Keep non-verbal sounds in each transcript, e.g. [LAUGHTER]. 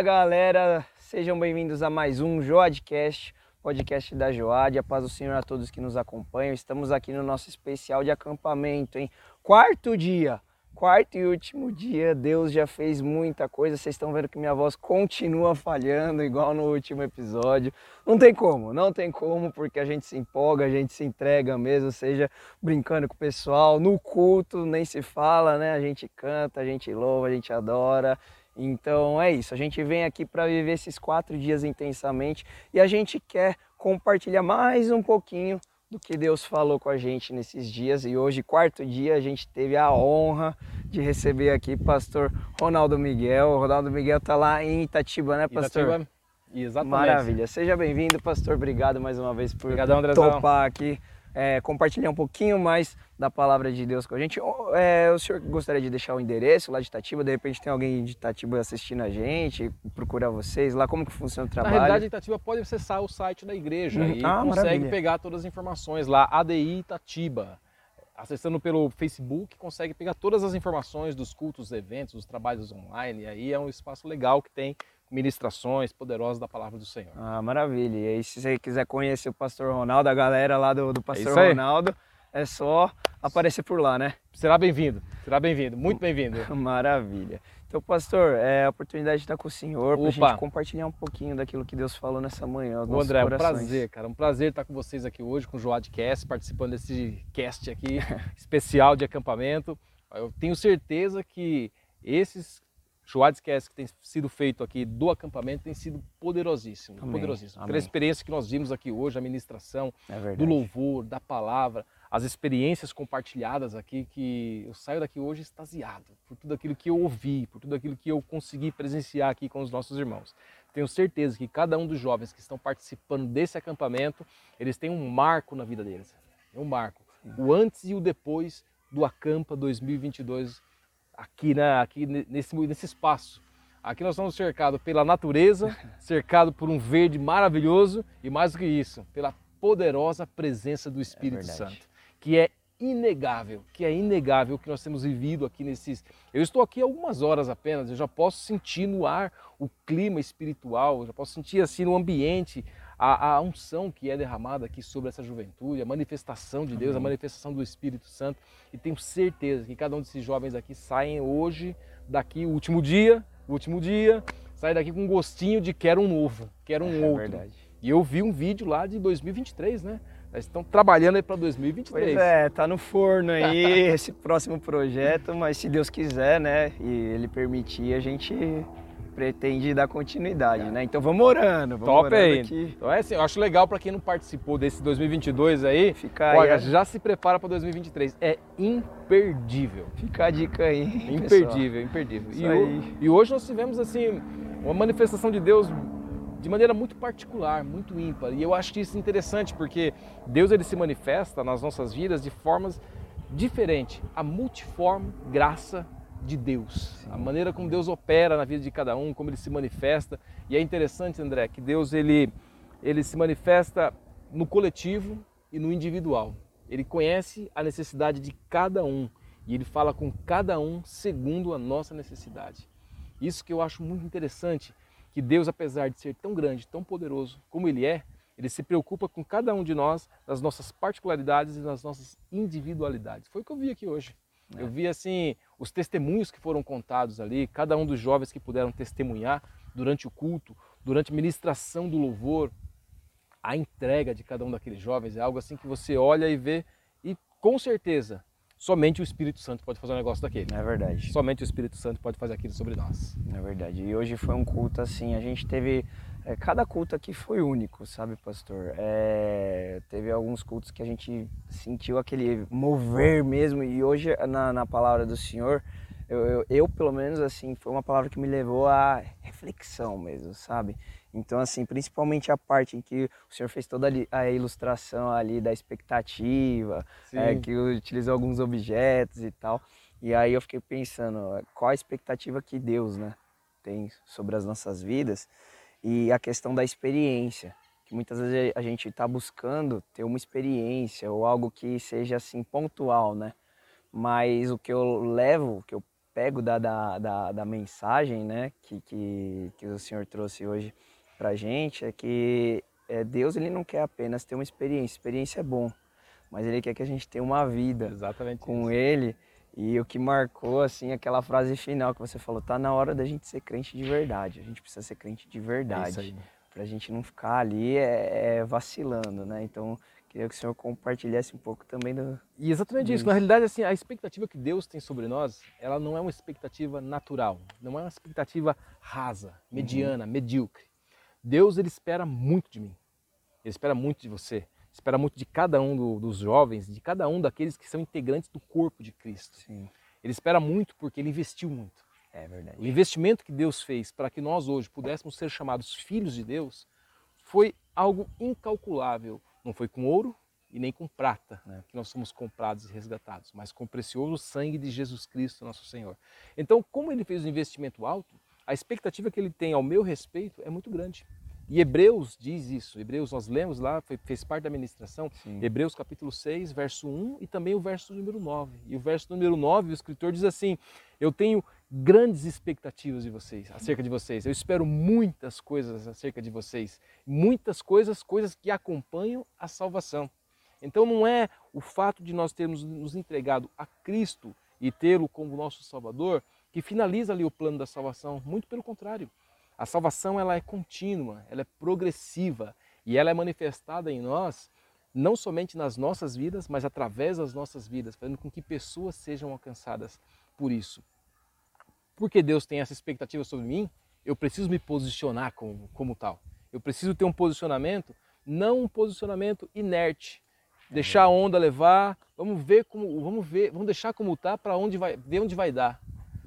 Fala galera, sejam bem-vindos a mais um Joadcast, podcast da Joad. A paz do Senhor a todos que nos acompanham. Estamos aqui no nosso especial de acampamento, hein? Quarto dia, quarto e último dia. Deus já fez muita coisa. Vocês estão vendo que minha voz continua falhando, igual no último episódio. Não tem como, não tem como, porque a gente se empolga, a gente se entrega mesmo, seja brincando com o pessoal, no culto nem se fala, né? A gente canta, a gente louva, a gente adora. Então é isso, a gente vem aqui para viver esses quatro dias intensamente e a gente quer compartilhar mais um pouquinho do que Deus falou com a gente nesses dias. E hoje, quarto dia, a gente teve a honra de receber aqui o pastor Ronaldo Miguel. O Ronaldo Miguel está lá em Itatiba, né, pastor? Itatiba. Exatamente. Maravilha. Seja bem-vindo, pastor. Obrigado mais uma vez por Obrigadão, topar aqui é, compartilhar um pouquinho mais da palavra de Deus com a gente. É, o senhor gostaria de deixar o endereço lá de Itatiba? De repente tem alguém de Itatiba assistindo a gente, procurar vocês lá, como que funciona o trabalho? Na realidade, Itatiba pode acessar o site da igreja hum, e ah, consegue maravilha. pegar todas as informações lá, ADI Itatiba. Acessando pelo Facebook, consegue pegar todas as informações dos cultos, eventos, dos trabalhos online. E aí é um espaço legal que tem ministrações poderosas da palavra do Senhor. Ah, maravilha. E aí, se você quiser conhecer o pastor Ronaldo, a galera lá do, do pastor é Ronaldo, é só aparecer por lá, né? Será bem-vindo, será bem-vindo, muito bem-vindo. [LAUGHS] Maravilha. Então, pastor, é a oportunidade de estar com o senhor para a gente compartilhar um pouquinho daquilo que Deus falou nessa manhã. O André, corações. um prazer, cara. Um prazer estar com vocês aqui hoje, com o Joadcast, participando desse cast aqui [LAUGHS] especial de acampamento. Eu tenho certeza que esses Schwarzcast que tem sido feito aqui do acampamento tem sido poderosíssimo, Amém. poderosíssimo. Amém. Pela experiência que nós vimos aqui hoje, a ministração, é do louvor, da palavra, as experiências compartilhadas aqui, que eu saio daqui hoje extasiado por tudo aquilo que eu ouvi, por tudo aquilo que eu consegui presenciar aqui com os nossos irmãos. Tenho certeza que cada um dos jovens que estão participando desse acampamento, eles têm um marco na vida deles. É um marco. O antes e o depois do Acampa 2022 aqui, né, aqui nesse, nesse espaço. Aqui nós estamos cercados pela natureza, [LAUGHS] cercado por um verde maravilhoso e mais do que isso, pela poderosa presença do Espírito é Santo, que é inegável, que é inegável que nós temos vivido aqui nesses. Eu estou aqui algumas horas apenas, eu já posso sentir no ar o clima espiritual, eu já posso sentir assim no ambiente a, a unção que é derramada aqui sobre essa juventude, a manifestação de Deus, Amém. a manifestação do Espírito Santo. E tenho certeza que cada um desses jovens aqui saem hoje, daqui, o último dia, o último dia, sai daqui com um gostinho de quero um novo, quero um é, outro. Verdade. E eu vi um vídeo lá de 2023, né? Eles estão trabalhando aí para 2023. Pois é, tá no forno aí [LAUGHS] esse próximo projeto, mas se Deus quiser, né, e ele permitir, a gente pretende dar continuidade, né? Então vamos orando, vamos Top orando aí. Aqui. Então é assim, eu acho legal para quem não participou desse 2022 aí, Fica olha, aí, já se prepara para 2023. É imperdível. Fica a dica aí. Imperdível, imperdível. E, e, hoje nós tivemos assim uma manifestação de Deus de maneira muito particular, muito ímpar. E eu acho isso interessante porque Deus ele se manifesta nas nossas vidas de formas diferentes. A multiforme graça de Deus, Sim. a maneira como Deus opera na vida de cada um, como ele se manifesta. E é interessante, André, que Deus ele, ele se manifesta no coletivo e no individual. Ele conhece a necessidade de cada um e ele fala com cada um segundo a nossa necessidade. Isso que eu acho muito interessante, que Deus, apesar de ser tão grande, tão poderoso como ele é, ele se preocupa com cada um de nós, nas nossas particularidades e nas nossas individualidades. Foi o que eu vi aqui hoje. É. Eu vi assim os testemunhos que foram contados ali, cada um dos jovens que puderam testemunhar durante o culto, durante a ministração do louvor, a entrega de cada um daqueles jovens é algo assim que você olha e vê e com certeza somente o Espírito Santo pode fazer um negócio daquele. É verdade. Somente o Espírito Santo pode fazer aquilo sobre nós. É verdade. E hoje foi um culto assim, a gente teve é, cada culto aqui foi único, sabe, pastor? É, teve alguns cultos que a gente sentiu aquele mover mesmo, e hoje, na, na palavra do Senhor, eu, eu, eu, pelo menos, assim, foi uma palavra que me levou à reflexão mesmo, sabe? Então, assim, principalmente a parte em que o senhor fez toda a ilustração ali da expectativa, é, que utilizou alguns objetos e tal. E aí eu fiquei pensando, qual a expectativa que Deus, né, tem sobre as nossas vidas e a questão da experiência, que muitas vezes a gente está buscando ter uma experiência ou algo que seja assim pontual, né? Mas o que eu levo, o que eu pego da, da, da, da mensagem né, que, que, que o senhor trouxe hoje para gente é que é, Deus ele não quer apenas ter uma experiência, experiência é bom, mas ele quer que a gente tenha uma vida Exatamente com isso. ele. E o que marcou assim aquela frase final que você falou, tá na hora da gente ser crente de verdade. A gente precisa ser crente de É verdade. isso aí. Pra gente não ficar ali é, é, vacilando, né? Então, queria que o senhor compartilhasse um pouco também do. E exatamente isso. Isso. Na realidade, assim, a expectativa que Deus tem sobre nós, ela não é uma expectativa natural, não é uma expectativa rasa, mediana, medíocre. Deus ele espera muito de mim. Ele espera muito de você. Espera muito de cada um do- dos jovens, de cada um daqueles que são integrantes do corpo de Cristo. Sim, Ele espera muito porque ele investiu muito. é verdade. O investimento que Deus fez para que nós hoje pudéssemos ser chamados filhos de Deus foi algo incalculável. Não foi com ouro e nem com prata É. que nós somos comprados e resgatados, mas com o precioso sangue de Jesus Cristo, nosso Senhor. Então, como ele fez um investimento alto, a expectativa que ele tem ao meu respeito é muito grande. E Hebreus diz isso. Hebreus, nós lemos lá, foi- fez parte da ministração. Hebreus capítulo 6, verso 1 e também o verso número 9. E o verso número 9, o escritor diz assim: Eu tenho grandes expectativas de vocês, acerca de vocês. Eu espero muitas coisas acerca de vocês. Muitas coisas, coisas que acompanham a salvação. Então não é o fato de nós termos nos entregado a Cristo e tê-lo como nosso Salvador que finaliza ali o plano da salvação. Muito pelo contrário. A salvação ela é contínua, ela é progressiva e ela é manifestada em nós não somente nas nossas vidas, mas através das nossas vidas, fazendo com que pessoas sejam alcançadas por isso. Porque Deus tem essa expectativa sobre mim, eu preciso me posicionar como, como tal. Eu preciso ter um posicionamento, não um posicionamento inerte. Deixar a onda levar, vamos ver como, vamos ver, vamos deixar como tá para onde vai, ver onde vai dar.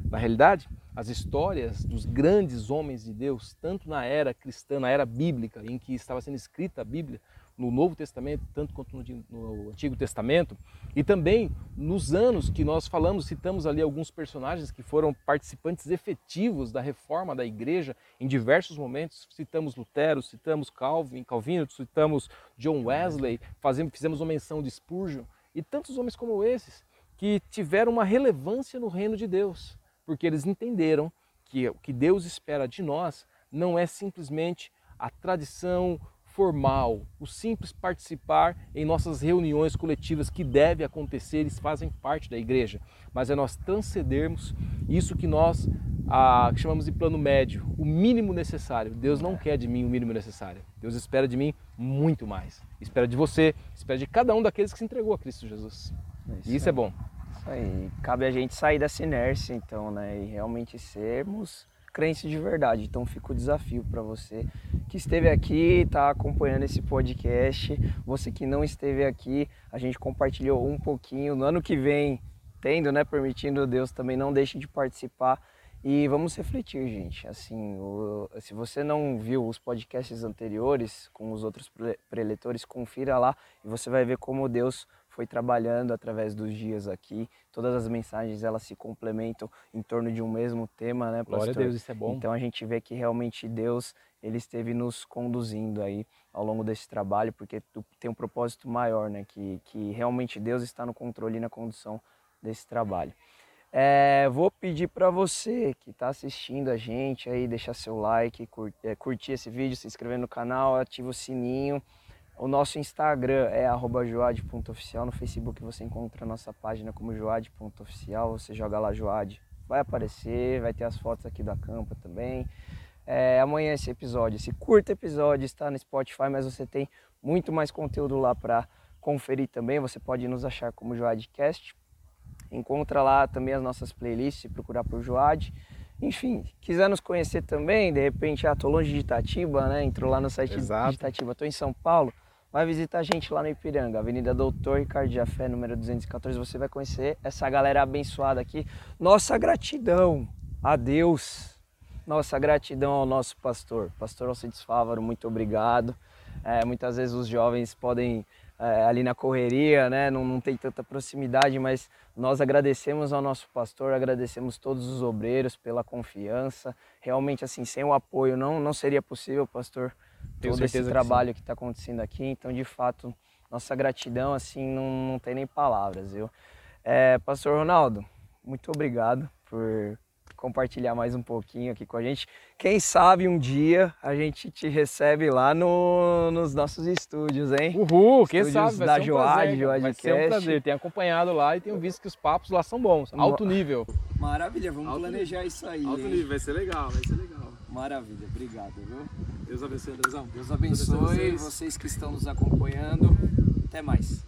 Na realidade, as histórias dos grandes homens de Deus, tanto na era cristã, na era bíblica, em que estava sendo escrita a Bíblia, no Novo Testamento, tanto quanto no, Antigo Testamento, e também nos anos que nós falamos, citamos ali alguns personagens que foram participantes efetivos da reforma da igreja em diversos momentos. Citamos Lutero, citamos Calvin, Calvino, citamos John Wesley, fazemos, fizemos uma menção de Spurgeon e tantos homens como esses que tiveram uma relevância no reino de Deus, porque eles entenderam que o que Deus espera de nós não é simplesmente a tradição formal, o simples participar em nossas reuniões coletivas que deve acontecer, eles fazem parte da igreja, mas é nós transcendermos isso que nós ah, chamamos de plano médio, o mínimo necessário. Deus não quer de mim o mínimo necessário. Deus espera de mim muito mais. Espera de você, espera de cada um daqueles que se entregou a Cristo Jesus. E isso é bom. Isso aí. Cabe a gente sair dessa inércia, então, né? E realmente sermos crentes de verdade. Então fica o desafio para você que esteve aqui, está acompanhando esse podcast. Você que não esteve aqui, a gente compartilhou um pouquinho. No ano que vem, tendo, né, permitindo Deus, também não deixe de participar. E vamos refletir, gente. Assim, o- se você não viu os podcasts anteriores com os outros pre- preletores, confira lá e você vai ver como Deus foi trabalhando através dos dias aqui. Todas as mensagens elas se complementam em torno de um mesmo tema, né, pastor? Glória a Deus, isso é bom. Então a gente vê que realmente Deus ele esteve nos conduzindo aí ao longo desse trabalho, porque tem um propósito maior, né? Que, que realmente Deus está no controle e na condução desse trabalho. É, vou pedir para você que está assistindo a gente aí, deixar seu like, cur- é, curtir esse vídeo, se inscrever no canal, ativa o sininho. O nosso Instagram é joad.oficial. No Facebook você encontra a nossa página como joad.oficial. Você joga lá Joad, vai aparecer, vai ter as fotos aqui da campa também. É, amanhã esse episódio, esse curto episódio está no Spotify, mas você tem muito mais conteúdo lá para conferir também. Você pode nos achar como Joadcast. Encontra lá também as nossas playlists, se procurar por Joad. Enfim, quiser nos conhecer também, de repente, ah, tô longe de Itatiba, né? Entrou lá no site Exato. de Itatiba, tô em São Paulo. Vai visitar a gente lá no Ipiranga, Avenida Doutor Ricardo Jafé, número 214. Você vai conhecer essa galera abençoada aqui. Nossa gratidão a Deus, nossa gratidão ao nosso pastor. Pastor Alcides Fávaro, muito obrigado. É, muitas vezes os jovens podem, é, ali na correria, né, não, não tem tanta proximidade, mas nós agradecemos ao nosso pastor, agradecemos todos os obreiros pela confiança. Realmente, assim, sem o apoio não, não seria possível, pastor, Tenho todo esse trabalho que está acontecendo aqui. Então, de fato, nossa gratidão, assim, não, não tem nem palavras, viu? É, pastor Ronaldo, muito obrigado por compartilhar mais um pouquinho aqui com a gente. Quem sabe um dia a gente te recebe lá no, nos nossos estúdios, hein? Uhul, quem Estúdios sabe, vai da ser um Joad, prazer, cara. vai ser um prazer. Tenho acompanhado lá e tenho visto que os papos lá são bons, alto nível. Maravilha, vamos Alto planejar isso aí. Alto hein? nível, vai ser legal, vai ser legal. Maravilha, obrigado, viu? Deus abençoe, Andrezão. Deus abençoe vocês que estão nos acompanhando. Até mais.